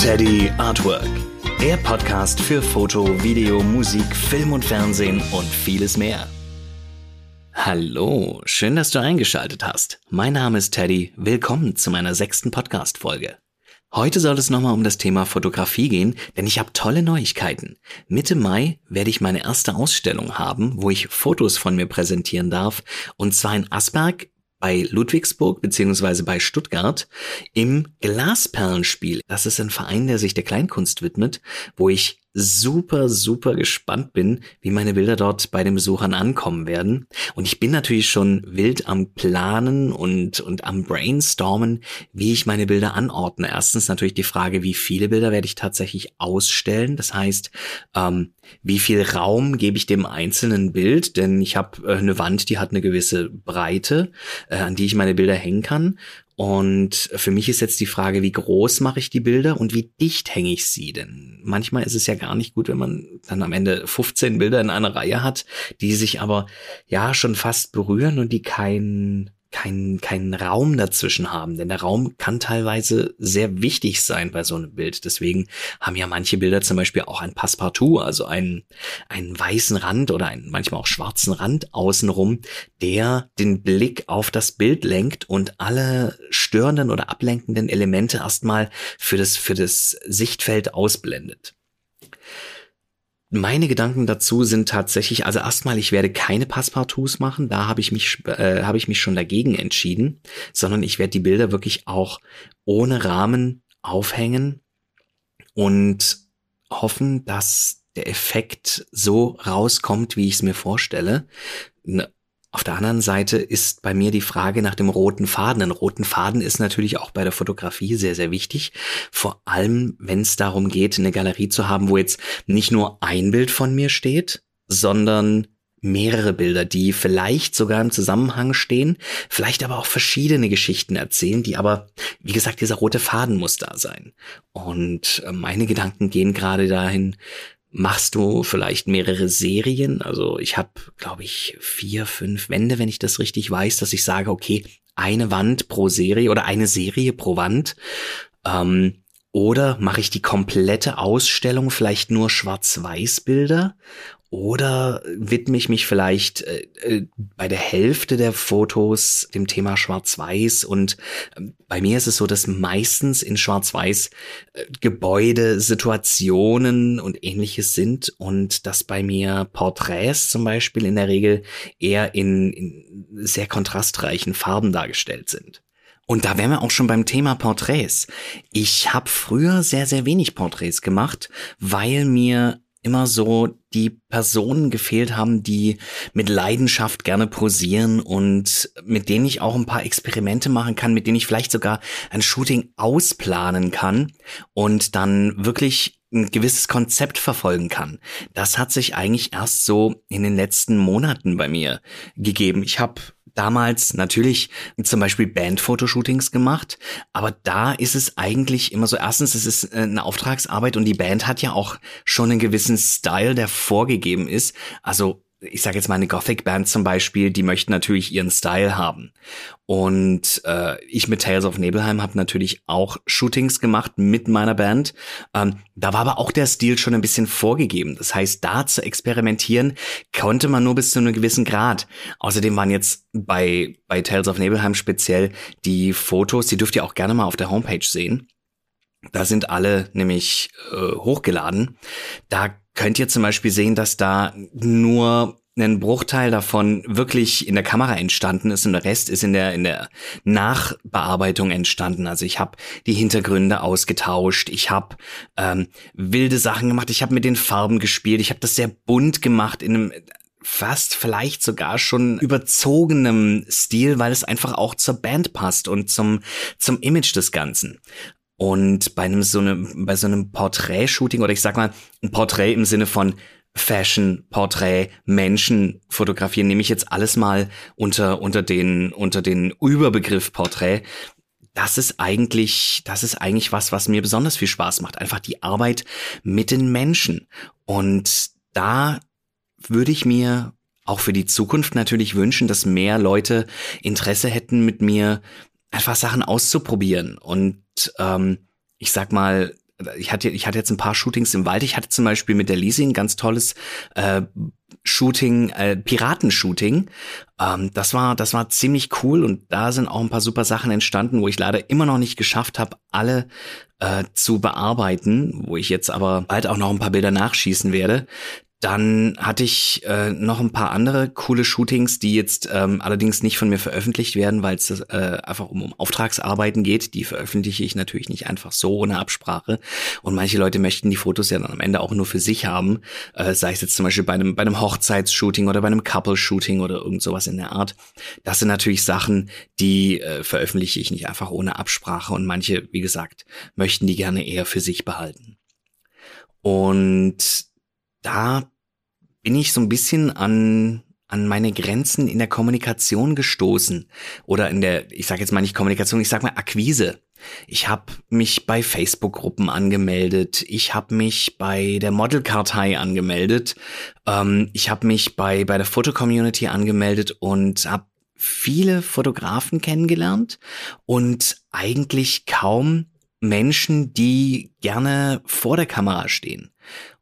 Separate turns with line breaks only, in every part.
Teddy Artwork, der Podcast für Foto, Video, Musik, Film und Fernsehen und vieles mehr. Hallo, schön, dass du eingeschaltet hast. Mein Name ist Teddy. Willkommen zu meiner sechsten Podcast-Folge. Heute soll es nochmal um das Thema Fotografie gehen, denn ich habe tolle Neuigkeiten. Mitte Mai werde ich meine erste Ausstellung haben, wo ich Fotos von mir präsentieren darf, und zwar in Asberg bei Ludwigsburg beziehungsweise bei Stuttgart im Glasperlenspiel. Das ist ein Verein, der sich der Kleinkunst widmet, wo ich super, super gespannt bin, wie meine Bilder dort bei den Besuchern ankommen werden. Und ich bin natürlich schon wild am Planen und, und am Brainstormen, wie ich meine Bilder anordne. Erstens natürlich die Frage, wie viele Bilder werde ich tatsächlich ausstellen. Das heißt, ähm, wie viel Raum gebe ich dem einzelnen Bild? Denn ich habe äh, eine Wand, die hat eine gewisse Breite, äh, an die ich meine Bilder hängen kann. Und für mich ist jetzt die Frage, wie groß mache ich die Bilder und wie dicht hänge ich sie? Denn manchmal ist es ja gar nicht gut, wenn man dann am Ende 15 Bilder in einer Reihe hat, die sich aber ja schon fast berühren und die kein keinen keinen Raum dazwischen haben, denn der Raum kann teilweise sehr wichtig sein bei so einem Bild. Deswegen haben ja manche Bilder zum Beispiel auch ein Passepartout, also einen einen weißen Rand oder einen manchmal auch schwarzen Rand außenrum, der den Blick auf das Bild lenkt und alle störenden oder ablenkenden Elemente erstmal für das für das Sichtfeld ausblendet. Meine Gedanken dazu sind tatsächlich, also erstmal, ich werde keine Passepartouts machen, da habe ich mich äh, habe ich mich schon dagegen entschieden, sondern ich werde die Bilder wirklich auch ohne Rahmen aufhängen und hoffen, dass der Effekt so rauskommt, wie ich es mir vorstelle. Auf der anderen Seite ist bei mir die Frage nach dem roten Faden. Ein roten Faden ist natürlich auch bei der Fotografie sehr, sehr wichtig. Vor allem, wenn es darum geht, eine Galerie zu haben, wo jetzt nicht nur ein Bild von mir steht, sondern mehrere Bilder, die vielleicht sogar im Zusammenhang stehen, vielleicht aber auch verschiedene Geschichten erzählen, die aber, wie gesagt, dieser rote Faden muss da sein. Und äh, meine Gedanken gehen gerade dahin, machst du vielleicht mehrere Serien. Also ich habe, glaube ich, vier, fünf Wände, wenn ich das richtig weiß, dass ich sage, okay, eine Wand pro Serie oder eine Serie pro Wand. Ähm, oder mache ich die komplette Ausstellung vielleicht nur Schwarz-Weiß-Bilder? Oder widme ich mich vielleicht äh, äh, bei der Hälfte der Fotos dem Thema Schwarz-Weiß? Und äh, bei mir ist es so, dass meistens in Schwarz-Weiß äh, Gebäude, Situationen und ähnliches sind und dass bei mir Porträts zum Beispiel in der Regel eher in, in sehr kontrastreichen Farben dargestellt sind. Und da wären wir auch schon beim Thema Porträts. Ich habe früher sehr, sehr wenig Porträts gemacht, weil mir immer so die Personen gefehlt haben, die mit Leidenschaft gerne posieren und mit denen ich auch ein paar Experimente machen kann, mit denen ich vielleicht sogar ein Shooting ausplanen kann und dann wirklich ein gewisses Konzept verfolgen kann. Das hat sich eigentlich erst so in den letzten Monaten bei mir gegeben. Ich habe damals natürlich zum Beispiel Band-Fotoshootings gemacht, aber da ist es eigentlich immer so, erstens, es ist äh, eine Auftragsarbeit und die Band hat ja auch schon einen gewissen Style, der vorgegeben ist. Also ich sage jetzt mal eine Gothic-Band zum Beispiel, die möchten natürlich ihren Style haben. Und äh, ich mit Tales of Nebelheim habe natürlich auch Shootings gemacht mit meiner Band. Ähm, da war aber auch der Stil schon ein bisschen vorgegeben. Das heißt, da zu experimentieren konnte man nur bis zu einem gewissen Grad. Außerdem waren jetzt bei, bei Tales of Nebelheim speziell die Fotos, die dürft ihr auch gerne mal auf der Homepage sehen. Da sind alle nämlich äh, hochgeladen. Da könnt ihr zum Beispiel sehen, dass da nur ein Bruchteil davon wirklich in der Kamera entstanden ist und der Rest ist in der in der Nachbearbeitung entstanden. Also ich habe die Hintergründe ausgetauscht, ich habe ähm, wilde Sachen gemacht, ich habe mit den Farben gespielt, ich habe das sehr bunt gemacht in einem fast vielleicht sogar schon überzogenem Stil, weil es einfach auch zur Band passt und zum zum Image des Ganzen. Und bei einem so einem, bei so einem Porträtshooting oder ich sag mal, ein Porträt im Sinne von Fashion, Porträt, Menschen fotografieren, nehme ich jetzt alles mal unter, unter den, unter den Überbegriff Porträt. Das ist eigentlich, das ist eigentlich was, was mir besonders viel Spaß macht. Einfach die Arbeit mit den Menschen. Und da würde ich mir auch für die Zukunft natürlich wünschen, dass mehr Leute Interesse hätten, mit mir einfach Sachen auszuprobieren und ähm, ich sag mal ich hatte, ich hatte jetzt ein paar Shootings im Wald. Ich hatte zum Beispiel mit der Lisi ein ganz tolles äh, Shooting, äh, Piratenshooting. Ähm, das war, das war ziemlich cool und da sind auch ein paar super Sachen entstanden, wo ich leider immer noch nicht geschafft habe, alle äh, zu bearbeiten, wo ich jetzt aber bald auch noch ein paar Bilder nachschießen werde. Dann hatte ich äh, noch ein paar andere coole Shootings, die jetzt ähm, allerdings nicht von mir veröffentlicht werden, weil es äh, einfach um, um Auftragsarbeiten geht. Die veröffentliche ich natürlich nicht einfach so ohne Absprache. Und manche Leute möchten die Fotos ja dann am Ende auch nur für sich haben, äh, sei es jetzt zum Beispiel bei einem, bei einem Hochzeitsshooting oder bei einem Couple-Shooting oder irgend sowas in der Art. Das sind natürlich Sachen, die äh, veröffentliche ich nicht einfach ohne Absprache. Und manche, wie gesagt, möchten die gerne eher für sich behalten. Und da bin ich so ein bisschen an an meine Grenzen in der Kommunikation gestoßen oder in der, ich sage jetzt mal nicht Kommunikation, ich sage mal Akquise. Ich habe mich bei Facebook-Gruppen angemeldet, ich habe mich bei der Modelkartei angemeldet, ähm, ich habe mich bei bei der Foto-Community angemeldet und habe viele Fotografen kennengelernt und eigentlich kaum Menschen, die gerne vor der Kamera stehen.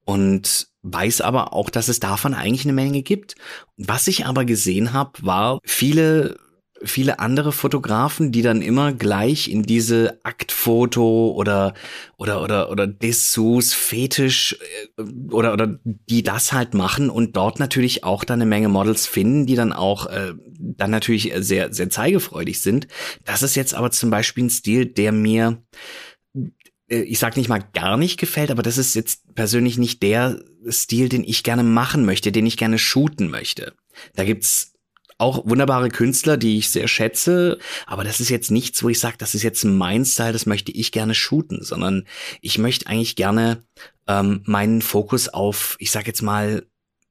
Und weiß aber auch, dass es davon eigentlich eine Menge gibt. Was ich aber gesehen habe, war viele viele andere Fotografen, die dann immer gleich in diese Aktfoto oder oder oder oder Dessous Fetisch äh, oder oder die das halt machen und dort natürlich auch dann eine Menge Models finden, die dann auch äh, dann natürlich sehr sehr zeigefreudig sind. Das ist jetzt aber zum Beispiel ein Stil, der mir ich sag nicht mal gar nicht gefällt, aber das ist jetzt persönlich nicht der Stil, den ich gerne machen möchte, den ich gerne shooten möchte. Da gibt's auch wunderbare Künstler, die ich sehr schätze, aber das ist jetzt nichts, wo ich sage, das ist jetzt mein Style, das möchte ich gerne shooten, sondern ich möchte eigentlich gerne ähm, meinen Fokus auf, ich sag jetzt mal,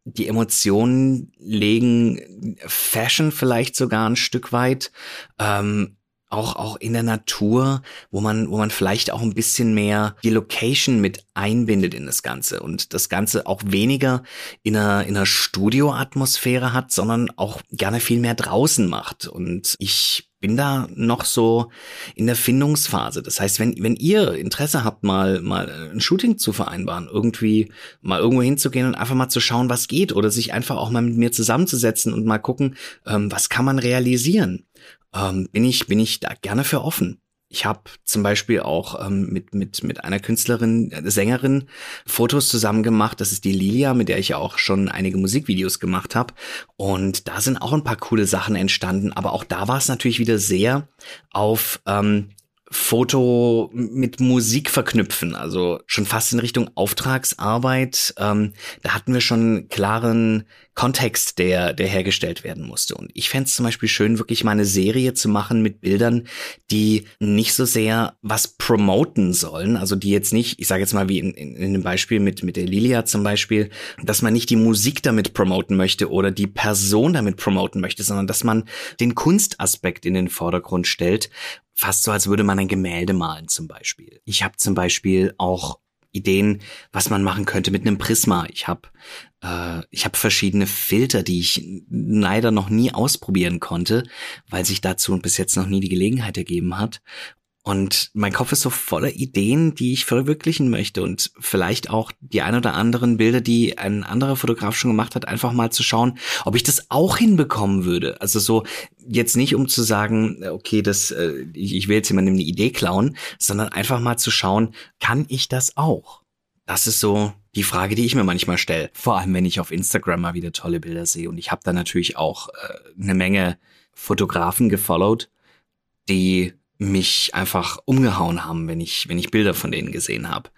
die Emotionen legen, Fashion vielleicht sogar ein Stück weit, ähm, auch auch in der Natur, wo man wo man vielleicht auch ein bisschen mehr die Location mit einbindet in das Ganze und das Ganze auch weniger in einer in einer Studioatmosphäre hat, sondern auch gerne viel mehr draußen macht. Und ich bin da noch so in der Findungsphase. Das heißt, wenn, wenn ihr Interesse habt, mal, mal ein Shooting zu vereinbaren, irgendwie mal irgendwo hinzugehen und einfach mal zu schauen, was geht oder sich einfach auch mal mit mir zusammenzusetzen und mal gucken, ähm, was kann man realisieren, ähm, bin ich bin ich da gerne für offen. Ich habe zum Beispiel auch ähm, mit mit mit einer Künstlerin, äh, Sängerin Fotos zusammen gemacht. Das ist die Lilia, mit der ich ja auch schon einige Musikvideos gemacht habe. Und da sind auch ein paar coole Sachen entstanden. Aber auch da war es natürlich wieder sehr auf ähm, Foto mit Musik verknüpfen, also schon fast in Richtung Auftragsarbeit. Ähm, da hatten wir schon klaren Kontext, der, der hergestellt werden musste. Und ich fände es zum Beispiel schön, wirklich mal eine Serie zu machen mit Bildern, die nicht so sehr was promoten sollen. Also die jetzt nicht, ich sage jetzt mal wie in, in, in dem Beispiel mit, mit der Lilia zum Beispiel, dass man nicht die Musik damit promoten möchte oder die Person damit promoten möchte, sondern dass man den Kunstaspekt in den Vordergrund stellt fast so, als würde man ein Gemälde malen zum Beispiel. Ich habe zum Beispiel auch Ideen, was man machen könnte mit einem Prisma. Ich habe äh, ich habe verschiedene Filter, die ich leider noch nie ausprobieren konnte, weil sich dazu bis jetzt noch nie die Gelegenheit ergeben hat. Und mein Kopf ist so voller Ideen, die ich verwirklichen möchte und vielleicht auch die ein oder anderen Bilder, die ein anderer Fotograf schon gemacht hat, einfach mal zu schauen, ob ich das auch hinbekommen würde. Also so jetzt nicht um zu sagen, okay, das äh, ich, will jetzt jemandem eine Idee klauen, sondern einfach mal zu schauen, kann ich das auch? Das ist so die Frage, die ich mir manchmal stelle. Vor allem, wenn ich auf Instagram mal wieder tolle Bilder sehe und ich habe da natürlich auch äh, eine Menge Fotografen gefollowt, die mich einfach umgehauen haben, wenn ich, wenn ich Bilder von denen gesehen habe.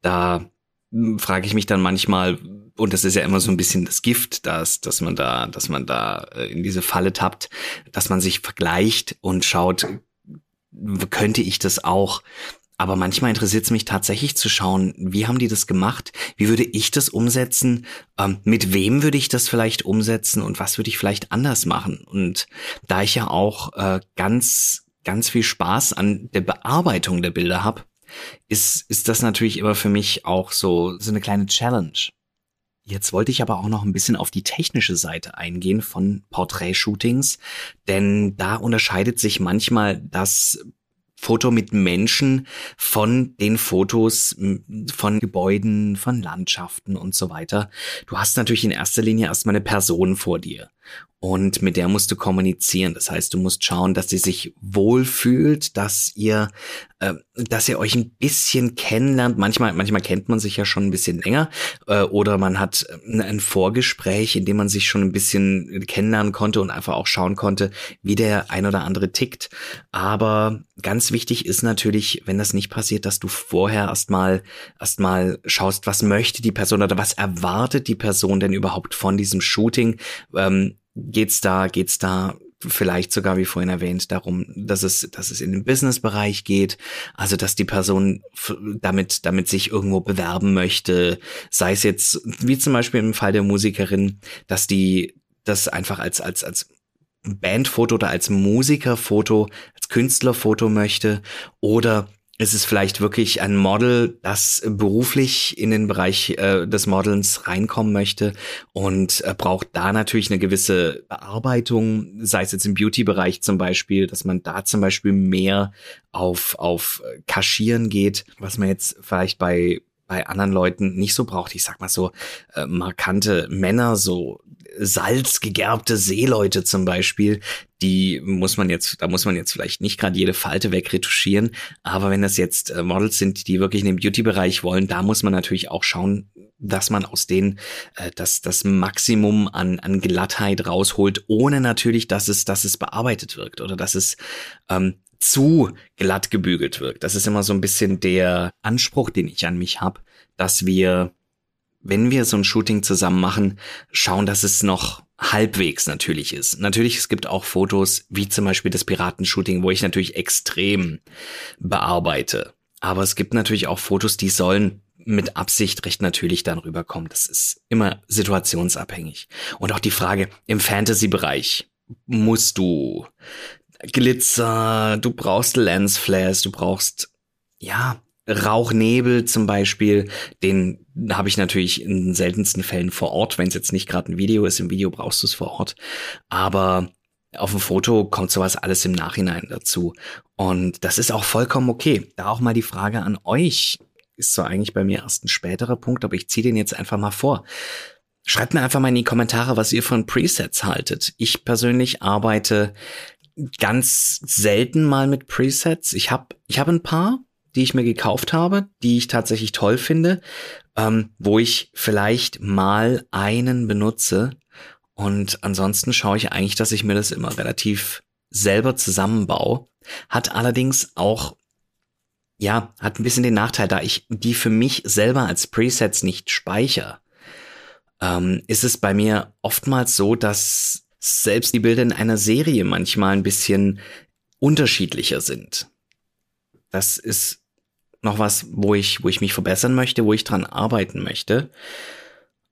Da hm, frage ich mich dann manchmal, und das ist ja immer so ein bisschen das Gift, dass, dass man da, dass man da äh, in diese Falle tappt, dass man sich vergleicht und schaut, könnte ich das auch? Aber manchmal interessiert es mich tatsächlich zu schauen, wie haben die das gemacht? Wie würde ich das umsetzen? Ähm, mit wem würde ich das vielleicht umsetzen? Und was würde ich vielleicht anders machen? Und da ich ja auch äh, ganz ganz viel Spaß an der Bearbeitung der Bilder habe, ist, ist das natürlich immer für mich auch so, so eine kleine Challenge. Jetzt wollte ich aber auch noch ein bisschen auf die technische Seite eingehen von Porträtshootings, denn da unterscheidet sich manchmal das Foto mit Menschen von den Fotos von Gebäuden, von Landschaften und so weiter. Du hast natürlich in erster Linie erstmal eine Person vor dir und mit der musst du kommunizieren. Das heißt, du musst schauen, dass sie sich wohlfühlt, dass ihr, äh, dass ihr euch ein bisschen kennenlernt. Manchmal, manchmal kennt man sich ja schon ein bisschen länger äh, oder man hat äh, ein Vorgespräch, in dem man sich schon ein bisschen kennenlernen konnte und einfach auch schauen konnte, wie der ein oder andere tickt. Aber ganz wichtig ist natürlich, wenn das nicht passiert, dass du vorher erstmal erstmal schaust, was möchte die Person oder was erwartet die Person denn überhaupt von diesem Shooting. Ähm, geht's da, geht's da vielleicht sogar, wie vorhin erwähnt, darum, dass es, dass es in den Businessbereich geht, also dass die Person damit, damit sich irgendwo bewerben möchte, sei es jetzt, wie zum Beispiel im Fall der Musikerin, dass die das einfach als, als, als Bandfoto oder als Musikerfoto, als Künstlerfoto möchte. Oder ist es vielleicht wirklich ein Model, das beruflich in den Bereich äh, des Modelns reinkommen möchte und äh, braucht da natürlich eine gewisse Bearbeitung, sei es jetzt im Beauty-Bereich zum Beispiel, dass man da zum Beispiel mehr auf, auf Kaschieren geht, was man jetzt vielleicht bei bei anderen Leuten nicht so braucht. Ich sag mal so äh, markante Männer, so salzgegerbte Seeleute zum Beispiel, die muss man jetzt, da muss man jetzt vielleicht nicht gerade jede Falte wegretuschieren, aber wenn das jetzt äh, Models sind, die wirklich in den Beauty-Bereich wollen, da muss man natürlich auch schauen, dass man aus denen äh, das, das Maximum an, an Glattheit rausholt, ohne natürlich, dass es, dass es bearbeitet wirkt oder dass es ähm, zu glatt gebügelt wirkt. Das ist immer so ein bisschen der Anspruch, den ich an mich habe, dass wir wenn wir so ein Shooting zusammen machen, schauen, dass es noch halbwegs natürlich ist. Natürlich, es gibt auch Fotos, wie zum Beispiel das Piratenshooting, wo ich natürlich extrem bearbeite. Aber es gibt natürlich auch Fotos, die sollen mit Absicht recht natürlich dann rüberkommen. Das ist immer situationsabhängig. Und auch die Frage, im Fantasy-Bereich musst du Glitzer, du brauchst Lensflares, du brauchst, ja, Rauchnebel zum Beispiel, den habe ich natürlich in seltensten Fällen vor Ort, wenn es jetzt nicht gerade ein Video ist. Im Video brauchst du es vor Ort. Aber auf dem Foto kommt sowas alles im Nachhinein dazu. Und das ist auch vollkommen okay. Da auch mal die Frage an euch. Ist so eigentlich bei mir erst ein späterer Punkt, aber ich ziehe den jetzt einfach mal vor. Schreibt mir einfach mal in die Kommentare, was ihr von Presets haltet. Ich persönlich arbeite ganz selten mal mit Presets. Ich habe ich hab ein paar, die ich mir gekauft habe, die ich tatsächlich toll finde, ähm, wo ich vielleicht mal einen benutze. Und ansonsten schaue ich eigentlich, dass ich mir das immer relativ selber zusammenbaue. Hat allerdings auch, ja, hat ein bisschen den Nachteil, da ich die für mich selber als Presets nicht speichere, ähm, ist es bei mir oftmals so, dass selbst die Bilder in einer Serie manchmal ein bisschen unterschiedlicher sind. Das ist noch was, wo ich, wo ich mich verbessern möchte, wo ich dran arbeiten möchte.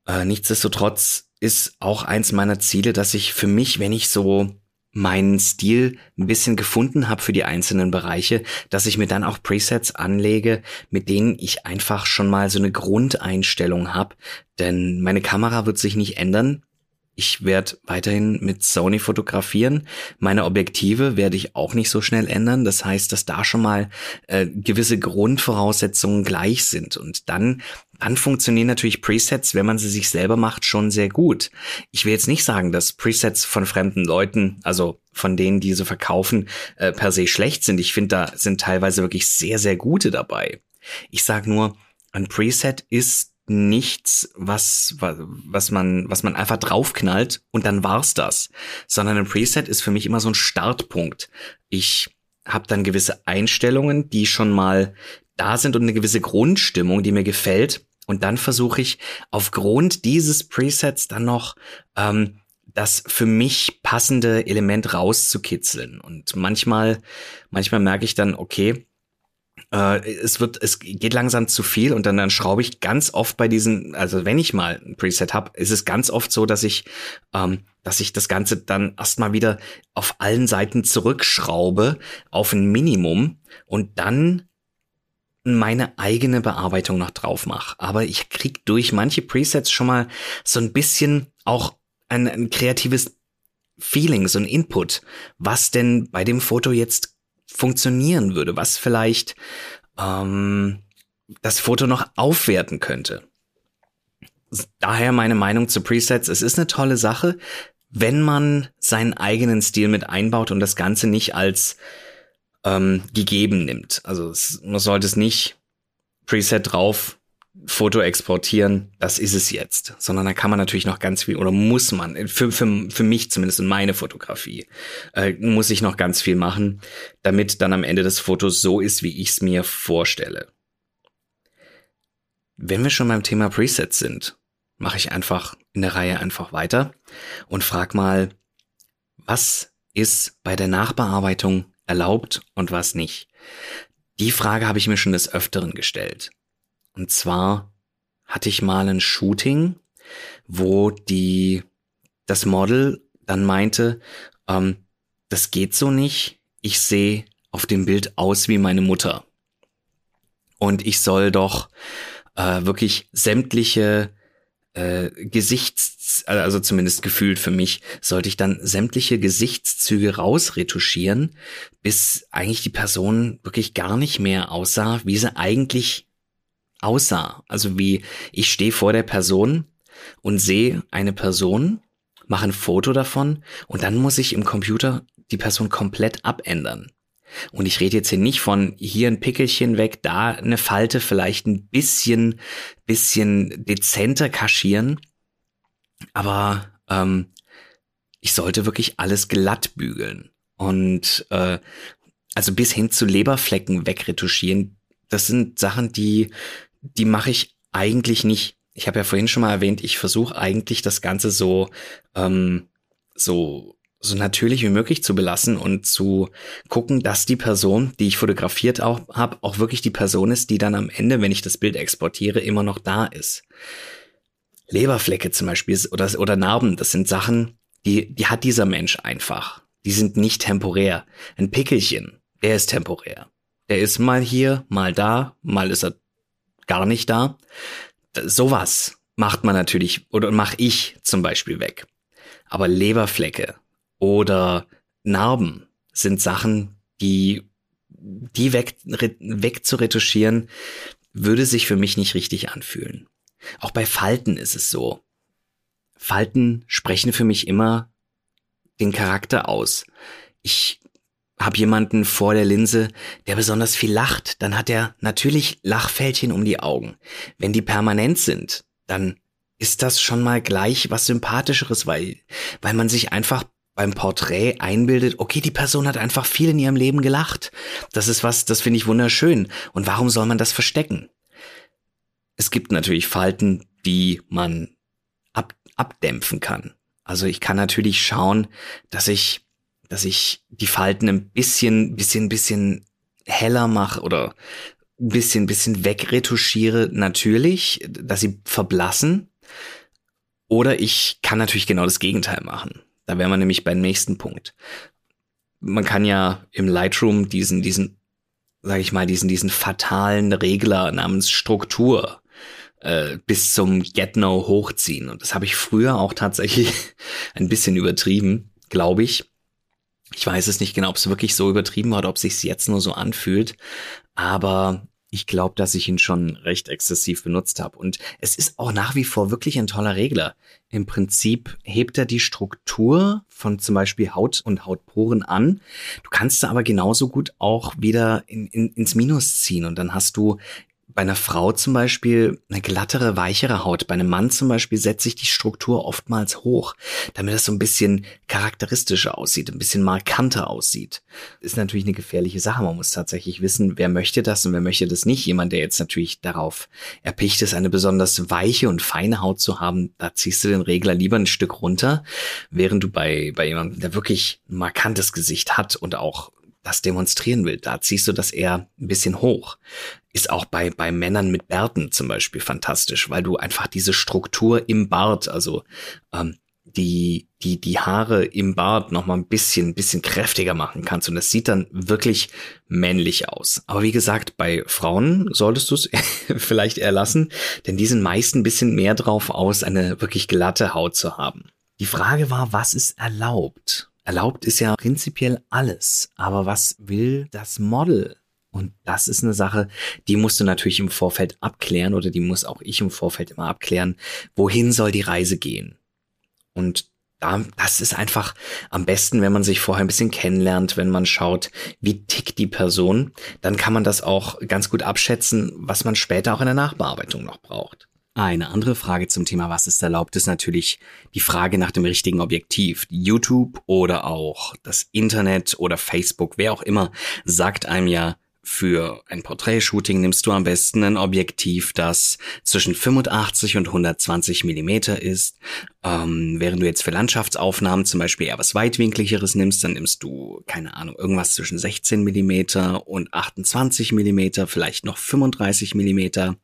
Äh, nichtsdestotrotz ist auch eins meiner Ziele, dass ich für mich, wenn ich so meinen Stil ein bisschen gefunden habe für die einzelnen Bereiche, dass ich mir dann auch Presets anlege, mit denen ich einfach schon mal so eine Grundeinstellung habe. Denn meine Kamera wird sich nicht ändern. Ich werde weiterhin mit Sony fotografieren. Meine Objektive werde ich auch nicht so schnell ändern. Das heißt, dass da schon mal äh, gewisse Grundvoraussetzungen gleich sind. Und dann, dann funktionieren natürlich Presets, wenn man sie sich selber macht, schon sehr gut. Ich will jetzt nicht sagen, dass Presets von fremden Leuten, also von denen, die sie verkaufen, äh, per se schlecht sind. Ich finde, da sind teilweise wirklich sehr, sehr gute dabei. Ich sage nur, ein Preset ist nichts, was, was man, was man einfach draufknallt und dann war's das. Sondern ein Preset ist für mich immer so ein Startpunkt. Ich habe dann gewisse Einstellungen, die schon mal da sind und eine gewisse Grundstimmung, die mir gefällt. Und dann versuche ich aufgrund dieses Presets dann noch ähm, das für mich passende Element rauszukitzeln. Und manchmal, manchmal merke ich dann, okay, äh, es wird, es geht langsam zu viel und dann, dann schraube ich ganz oft bei diesen, also wenn ich mal ein Preset habe, ist es ganz oft so, dass ich, ähm, dass ich das Ganze dann erstmal wieder auf allen Seiten zurückschraube auf ein Minimum und dann meine eigene Bearbeitung noch drauf mache. Aber ich krieg durch manche Presets schon mal so ein bisschen auch ein, ein kreatives Feeling, so ein Input, was denn bei dem Foto jetzt funktionieren würde, was vielleicht ähm, das Foto noch aufwerten könnte. Daher meine Meinung zu Presets. Es ist eine tolle Sache, wenn man seinen eigenen Stil mit einbaut und das Ganze nicht als ähm, gegeben nimmt. Also es, man sollte es nicht Preset drauf, Foto exportieren, das ist es jetzt. Sondern da kann man natürlich noch ganz viel, oder muss man, für, für, für mich zumindest in meine Fotografie, äh, muss ich noch ganz viel machen, damit dann am Ende des Fotos so ist, wie ich es mir vorstelle. Wenn wir schon beim Thema Presets sind, mache ich einfach in der Reihe einfach weiter und frag mal, was ist bei der Nachbearbeitung erlaubt und was nicht? Die Frage habe ich mir schon des Öfteren gestellt. Und zwar hatte ich mal ein Shooting, wo die, das Model dann meinte, ähm, das geht so nicht. Ich sehe auf dem Bild aus wie meine Mutter. Und ich soll doch äh, wirklich sämtliche äh, Gesichts, also zumindest gefühlt für mich, sollte ich dann sämtliche Gesichtszüge rausretuschieren, bis eigentlich die Person wirklich gar nicht mehr aussah, wie sie eigentlich aussah. Also wie ich stehe vor der Person und sehe eine Person, mache ein Foto davon und dann muss ich im Computer die Person komplett abändern. Und ich rede jetzt hier nicht von hier ein Pickelchen weg, da eine Falte vielleicht ein bisschen, bisschen dezenter kaschieren. Aber ähm, ich sollte wirklich alles glatt bügeln. Und äh, also bis hin zu Leberflecken wegretuschieren, das sind Sachen, die, die mache ich eigentlich nicht. Ich habe ja vorhin schon mal erwähnt, ich versuche eigentlich das Ganze so, ähm, so so natürlich wie möglich zu belassen und zu gucken, dass die Person, die ich fotografiert auch habe, auch wirklich die Person ist, die dann am Ende, wenn ich das Bild exportiere, immer noch da ist. Leberflecke zum Beispiel oder, oder Narben, das sind Sachen, die, die hat dieser Mensch einfach. Die sind nicht temporär. Ein Pickelchen, der ist temporär. Der ist mal hier, mal da, mal ist er gar nicht da. Sowas macht man natürlich oder mache ich zum Beispiel weg. Aber Leberflecke, oder Narben sind Sachen, die die weg, weg zu retuschieren, würde sich für mich nicht richtig anfühlen. Auch bei Falten ist es so. Falten sprechen für mich immer den Charakter aus. Ich habe jemanden vor der Linse, der besonders viel lacht, dann hat er natürlich Lachfältchen um die Augen. Wenn die permanent sind, dann ist das schon mal gleich was sympathischeres, weil weil man sich einfach beim Porträt einbildet, okay, die Person hat einfach viel in ihrem Leben gelacht. Das ist was, das finde ich wunderschön. Und warum soll man das verstecken? Es gibt natürlich Falten, die man ab, abdämpfen kann. Also ich kann natürlich schauen, dass ich, dass ich die Falten ein bisschen, bisschen, bisschen heller mache oder ein bisschen, bisschen wegretuschiere, natürlich, dass sie verblassen. Oder ich kann natürlich genau das Gegenteil machen. Da wären wir nämlich beim nächsten Punkt. Man kann ja im Lightroom diesen, diesen, sag ich mal, diesen, diesen fatalen Regler namens Struktur äh, bis zum Get No hochziehen. Und das habe ich früher auch tatsächlich ein bisschen übertrieben, glaube ich. Ich weiß es nicht genau, ob es wirklich so übertrieben war oder ob es sich jetzt nur so anfühlt. Aber ich glaube, dass ich ihn schon recht exzessiv benutzt habe. Und es ist auch nach wie vor wirklich ein toller Regler. Im Prinzip hebt er die Struktur von zum Beispiel Haut und Hautporen an. Du kannst da aber genauso gut auch wieder in, in, ins Minus ziehen und dann hast du bei einer Frau zum Beispiel eine glattere, weichere Haut. Bei einem Mann zum Beispiel setze ich die Struktur oftmals hoch, damit es so ein bisschen charakteristischer aussieht, ein bisschen markanter aussieht. Ist natürlich eine gefährliche Sache. Man muss tatsächlich wissen, wer möchte das und wer möchte das nicht. Jemand, der jetzt natürlich darauf erpicht ist, eine besonders weiche und feine Haut zu haben, da ziehst du den Regler lieber ein Stück runter, während du bei, bei jemandem, der wirklich ein markantes Gesicht hat und auch das demonstrieren will, da ziehst du das eher ein bisschen hoch. Ist auch bei, bei Männern mit Bärten zum Beispiel fantastisch, weil du einfach diese Struktur im Bart, also ähm, die, die, die Haare im Bart noch mal ein bisschen, bisschen kräftiger machen kannst. Und das sieht dann wirklich männlich aus. Aber wie gesagt, bei Frauen solltest du es vielleicht erlassen, denn die sind meist ein bisschen mehr drauf aus, eine wirklich glatte Haut zu haben. Die Frage war, was ist erlaubt? Erlaubt ist ja prinzipiell alles. Aber was will das Model? Und das ist eine Sache, die musst du natürlich im Vorfeld abklären oder die muss auch ich im Vorfeld immer abklären. Wohin soll die Reise gehen? Und da, das ist einfach am besten, wenn man sich vorher ein bisschen kennenlernt, wenn man schaut, wie tickt die Person, dann kann man das auch ganz gut abschätzen, was man später auch in der Nachbearbeitung noch braucht. Eine andere Frage zum Thema Was ist erlaubt ist natürlich die Frage nach dem richtigen Objektiv. YouTube oder auch das Internet oder Facebook, wer auch immer, sagt einem ja, für ein Porträtshooting nimmst du am besten ein Objektiv, das zwischen 85 und 120 Millimeter ist. Ähm, während du jetzt für Landschaftsaufnahmen zum Beispiel eher was weitwinkligeres nimmst, dann nimmst du, keine Ahnung, irgendwas zwischen 16 Millimeter und 28 Millimeter, vielleicht noch 35 Millimeter.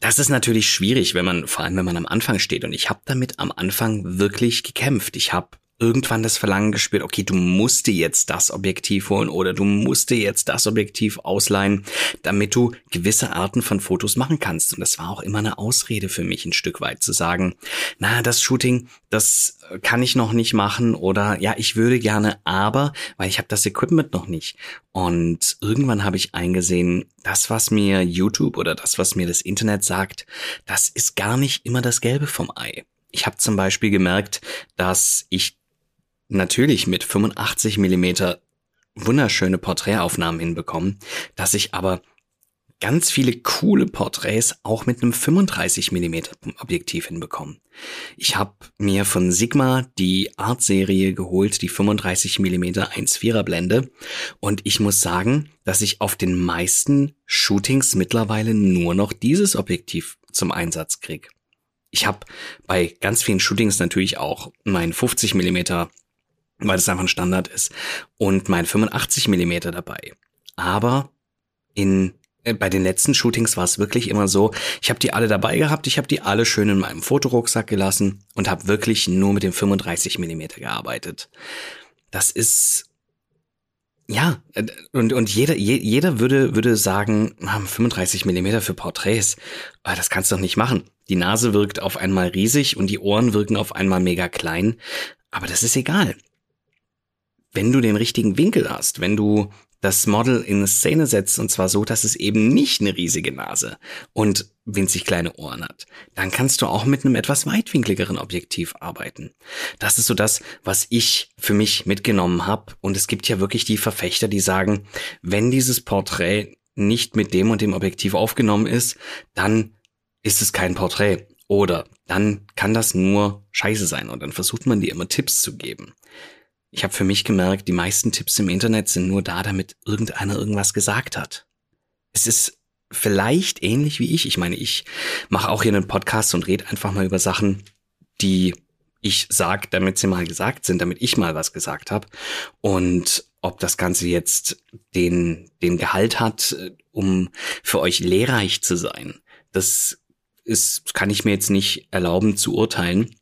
Das ist natürlich schwierig, wenn man, vor allem wenn man am Anfang steht. Und ich habe damit am Anfang wirklich gekämpft. Ich habe irgendwann das Verlangen gespürt, okay, du musst dir jetzt das Objektiv holen oder du musst dir jetzt das Objektiv ausleihen, damit du gewisse Arten von Fotos machen kannst. Und das war auch immer eine Ausrede für mich, ein Stück weit zu sagen, na, das Shooting, das kann ich noch nicht machen oder ja, ich würde gerne, aber, weil ich habe das Equipment noch nicht. Und irgendwann habe ich eingesehen, das, was mir YouTube oder das, was mir das Internet sagt, das ist gar nicht immer das Gelbe vom Ei. Ich habe zum Beispiel gemerkt, dass ich natürlich mit 85 Millimeter wunderschöne Porträtaufnahmen hinbekommen, dass ich aber ganz viele coole Porträts auch mit einem 35 Millimeter Objektiv hinbekommen. Ich habe mir von Sigma die Art-Serie geholt, die 35 Millimeter 1,4er Blende. Und ich muss sagen, dass ich auf den meisten Shootings mittlerweile nur noch dieses Objektiv zum Einsatz krieg. Ich habe bei ganz vielen Shootings natürlich auch mein 50 Millimeter weil das einfach ein Standard ist. Und mein 85 Millimeter dabei. Aber in äh, bei den letzten Shootings war es wirklich immer so, ich habe die alle dabei gehabt, ich habe die alle schön in meinem Fotorucksack gelassen und habe wirklich nur mit dem 35 Millimeter gearbeitet. Das ist ja, äh, und, und jeder, jeder würde, würde sagen, 35 Millimeter für Porträts, ah, das kannst du doch nicht machen. Die Nase wirkt auf einmal riesig und die Ohren wirken auf einmal mega klein. Aber das ist egal wenn du den richtigen Winkel hast, wenn du das Model in Szene setzt und zwar so, dass es eben nicht eine riesige Nase und winzig kleine Ohren hat, dann kannst du auch mit einem etwas weitwinkligeren Objektiv arbeiten. Das ist so das, was ich für mich mitgenommen habe und es gibt ja wirklich die Verfechter, die sagen, wenn dieses Porträt nicht mit dem und dem Objektiv aufgenommen ist, dann ist es kein Porträt oder dann kann das nur scheiße sein und dann versucht man dir immer Tipps zu geben. Ich habe für mich gemerkt, die meisten Tipps im Internet sind nur da, damit irgendeiner irgendwas gesagt hat. Es ist vielleicht ähnlich wie ich. Ich meine, ich mache auch hier einen Podcast und rede einfach mal über Sachen, die ich sag, damit sie mal gesagt sind, damit ich mal was gesagt habe. Und ob das Ganze jetzt den, den Gehalt hat, um für euch lehrreich zu sein, das ist, kann ich mir jetzt nicht erlauben zu urteilen.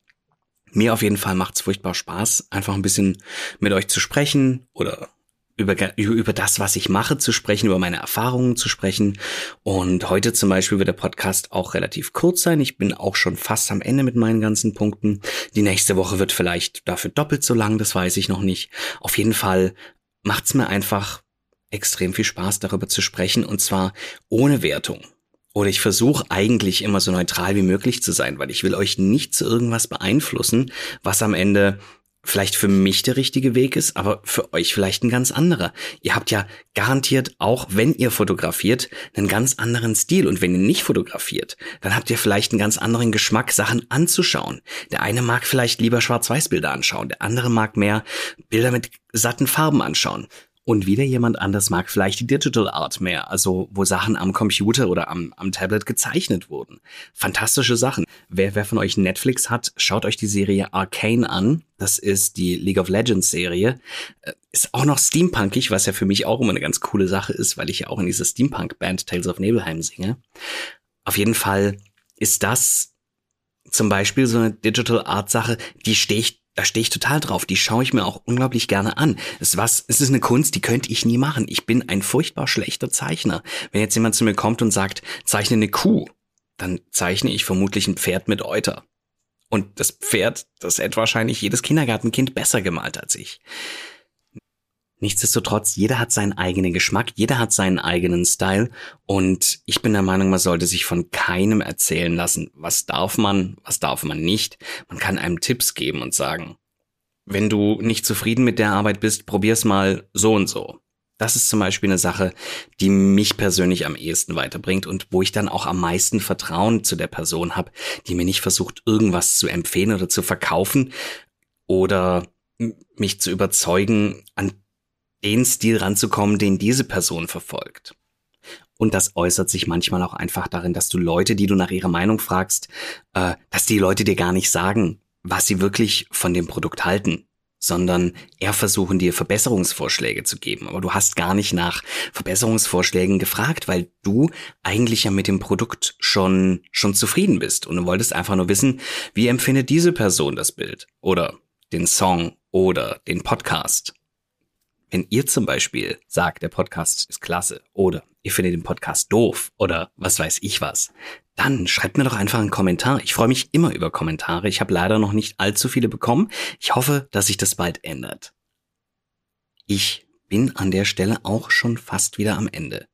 Mir auf jeden Fall macht's furchtbar Spaß, einfach ein bisschen mit euch zu sprechen oder über, über das, was ich mache, zu sprechen, über meine Erfahrungen zu sprechen. Und heute zum Beispiel wird der Podcast auch relativ kurz sein. Ich bin auch schon fast am Ende mit meinen ganzen Punkten. Die nächste Woche wird vielleicht dafür doppelt so lang, das weiß ich noch nicht. Auf jeden Fall macht's mir einfach extrem viel Spaß, darüber zu sprechen und zwar ohne Wertung oder ich versuche eigentlich immer so neutral wie möglich zu sein, weil ich will euch nicht zu irgendwas beeinflussen, was am Ende vielleicht für mich der richtige Weg ist, aber für euch vielleicht ein ganz anderer. Ihr habt ja garantiert auch, wenn ihr fotografiert, einen ganz anderen Stil. Und wenn ihr nicht fotografiert, dann habt ihr vielleicht einen ganz anderen Geschmack, Sachen anzuschauen. Der eine mag vielleicht lieber Schwarz-Weiß-Bilder anschauen, der andere mag mehr Bilder mit satten Farben anschauen. Und wieder jemand anders mag vielleicht die Digital Art mehr, also wo Sachen am Computer oder am, am Tablet gezeichnet wurden. Fantastische Sachen. Wer, wer von euch Netflix hat, schaut euch die Serie Arcane an. Das ist die League of Legends Serie. Äh, ist auch noch steampunkig, was ja für mich auch immer eine ganz coole Sache ist, weil ich ja auch in dieser Steampunk-Band Tales of Nebelheim singe. Auf jeden Fall ist das zum Beispiel so eine Digital Art Sache, die stehe da stehe ich total drauf. Die schaue ich mir auch unglaublich gerne an. Es ist was, es ist eine Kunst, die könnte ich nie machen. Ich bin ein furchtbar schlechter Zeichner. Wenn jetzt jemand zu mir kommt und sagt, zeichne eine Kuh, dann zeichne ich vermutlich ein Pferd mit Euter. Und das Pferd, das hätte wahrscheinlich jedes Kindergartenkind besser gemalt als ich. Nichtsdestotrotz, jeder hat seinen eigenen Geschmack, jeder hat seinen eigenen Style und ich bin der Meinung, man sollte sich von keinem erzählen lassen, was darf man, was darf man nicht. Man kann einem Tipps geben und sagen, wenn du nicht zufrieden mit der Arbeit bist, probier's mal so und so. Das ist zum Beispiel eine Sache, die mich persönlich am ehesten weiterbringt und wo ich dann auch am meisten Vertrauen zu der Person habe, die mir nicht versucht, irgendwas zu empfehlen oder zu verkaufen oder mich zu überzeugen, an den Stil ranzukommen, den diese Person verfolgt. Und das äußert sich manchmal auch einfach darin, dass du Leute, die du nach ihrer Meinung fragst, äh, dass die Leute dir gar nicht sagen, was sie wirklich von dem Produkt halten, sondern eher versuchen dir Verbesserungsvorschläge zu geben. Aber du hast gar nicht nach Verbesserungsvorschlägen gefragt, weil du eigentlich ja mit dem Produkt schon, schon zufrieden bist. Und du wolltest einfach nur wissen, wie empfindet diese Person das Bild oder den Song oder den Podcast. Wenn ihr zum Beispiel sagt, der Podcast ist klasse oder ihr findet den Podcast doof oder was weiß ich was, dann schreibt mir doch einfach einen Kommentar. Ich freue mich immer über Kommentare. Ich habe leider noch nicht allzu viele bekommen. Ich hoffe, dass sich das bald ändert. Ich bin an der Stelle auch schon fast wieder am Ende.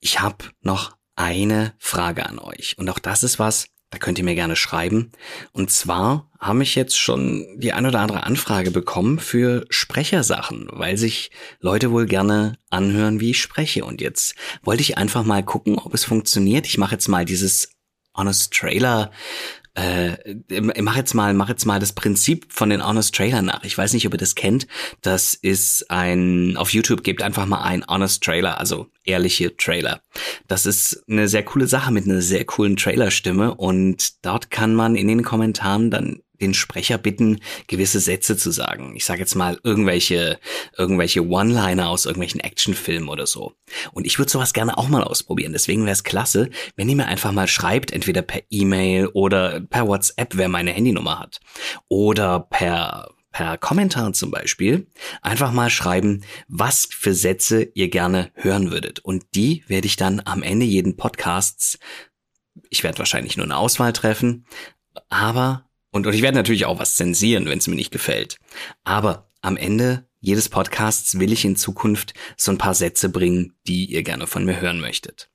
Ich habe noch eine Frage an euch. Und auch das ist was, da könnt ihr mir gerne schreiben. Und zwar habe ich jetzt schon die ein oder andere Anfrage bekommen für Sprechersachen, weil sich Leute wohl gerne anhören, wie ich spreche. Und jetzt wollte ich einfach mal gucken, ob es funktioniert. Ich mache jetzt mal dieses Honest Trailer äh, mach jetzt mal, mach jetzt mal das Prinzip von den Honest Trailer nach. Ich weiß nicht, ob ihr das kennt. Das ist ein, auf YouTube gebt einfach mal ein Honest Trailer, also ehrliche Trailer. Das ist eine sehr coole Sache mit einer sehr coolen Trailerstimme und dort kann man in den Kommentaren dann den Sprecher bitten, gewisse Sätze zu sagen. Ich sage jetzt mal irgendwelche, irgendwelche One-Liner aus irgendwelchen Actionfilmen oder so. Und ich würde sowas gerne auch mal ausprobieren. Deswegen wäre es klasse, wenn ihr mir einfach mal schreibt, entweder per E-Mail oder per WhatsApp, wer meine Handynummer hat. Oder per per Kommentar zum Beispiel einfach mal schreiben, was für Sätze ihr gerne hören würdet. Und die werde ich dann am Ende jeden Podcasts, ich werde wahrscheinlich nur eine Auswahl treffen, aber und, und ich werde natürlich auch was zensieren, wenn es mir nicht gefällt. Aber am Ende jedes Podcasts will ich in Zukunft so ein paar Sätze bringen, die ihr gerne von mir hören möchtet.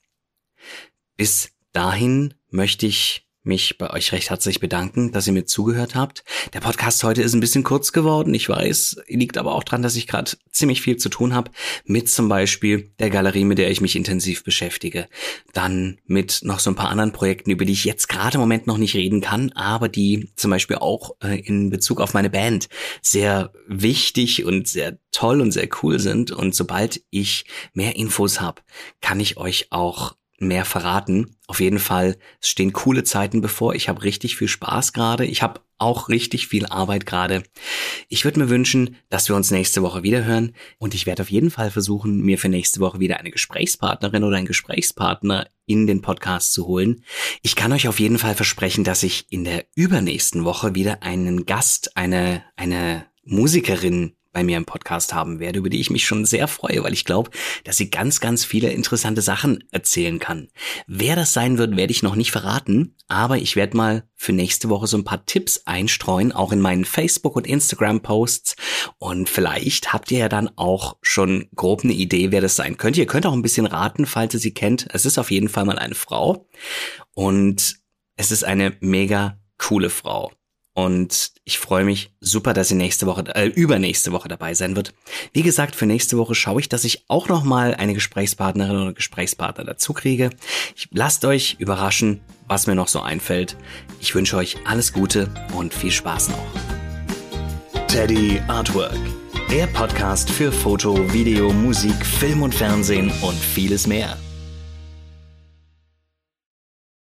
Bis dahin möchte ich mich bei euch recht herzlich bedanken, dass ihr mir zugehört habt. Der Podcast heute ist ein bisschen kurz geworden, ich weiß, liegt aber auch dran, dass ich gerade ziemlich viel zu tun habe, mit zum Beispiel der Galerie, mit der ich mich intensiv beschäftige, dann mit noch so ein paar anderen Projekten, über die ich jetzt gerade im Moment noch nicht reden kann, aber die zum Beispiel auch äh, in Bezug auf meine Band sehr wichtig und sehr toll und sehr cool sind. Und sobald ich mehr Infos habe, kann ich euch auch mehr verraten. Auf jeden Fall, stehen coole Zeiten bevor. Ich habe richtig viel Spaß gerade. Ich habe auch richtig viel Arbeit gerade. Ich würde mir wünschen, dass wir uns nächste Woche wieder hören und ich werde auf jeden Fall versuchen, mir für nächste Woche wieder eine Gesprächspartnerin oder einen Gesprächspartner in den Podcast zu holen. Ich kann euch auf jeden Fall versprechen, dass ich in der übernächsten Woche wieder einen Gast, eine, eine Musikerin bei mir im Podcast haben werde, über die ich mich schon sehr freue, weil ich glaube, dass sie ganz, ganz viele interessante Sachen erzählen kann. Wer das sein wird, werde ich noch nicht verraten, aber ich werde mal für nächste Woche so ein paar Tipps einstreuen, auch in meinen Facebook- und Instagram-Posts. Und vielleicht habt ihr ja dann auch schon grob eine Idee, wer das sein könnte. Ihr könnt auch ein bisschen raten, falls ihr sie kennt. Es ist auf jeden Fall mal eine Frau. Und es ist eine mega coole Frau. Und ich freue mich super, dass sie nächste Woche, äh, übernächste Woche dabei sein wird. Wie gesagt, für nächste Woche schaue ich, dass ich auch noch mal eine Gesprächspartnerin oder Gesprächspartner dazu kriege. Ich, lasst euch überraschen, was mir noch so einfällt. Ich wünsche euch alles Gute und viel Spaß noch.
Teddy Artwork, der Podcast für Foto, Video, Musik, Film und Fernsehen und vieles mehr.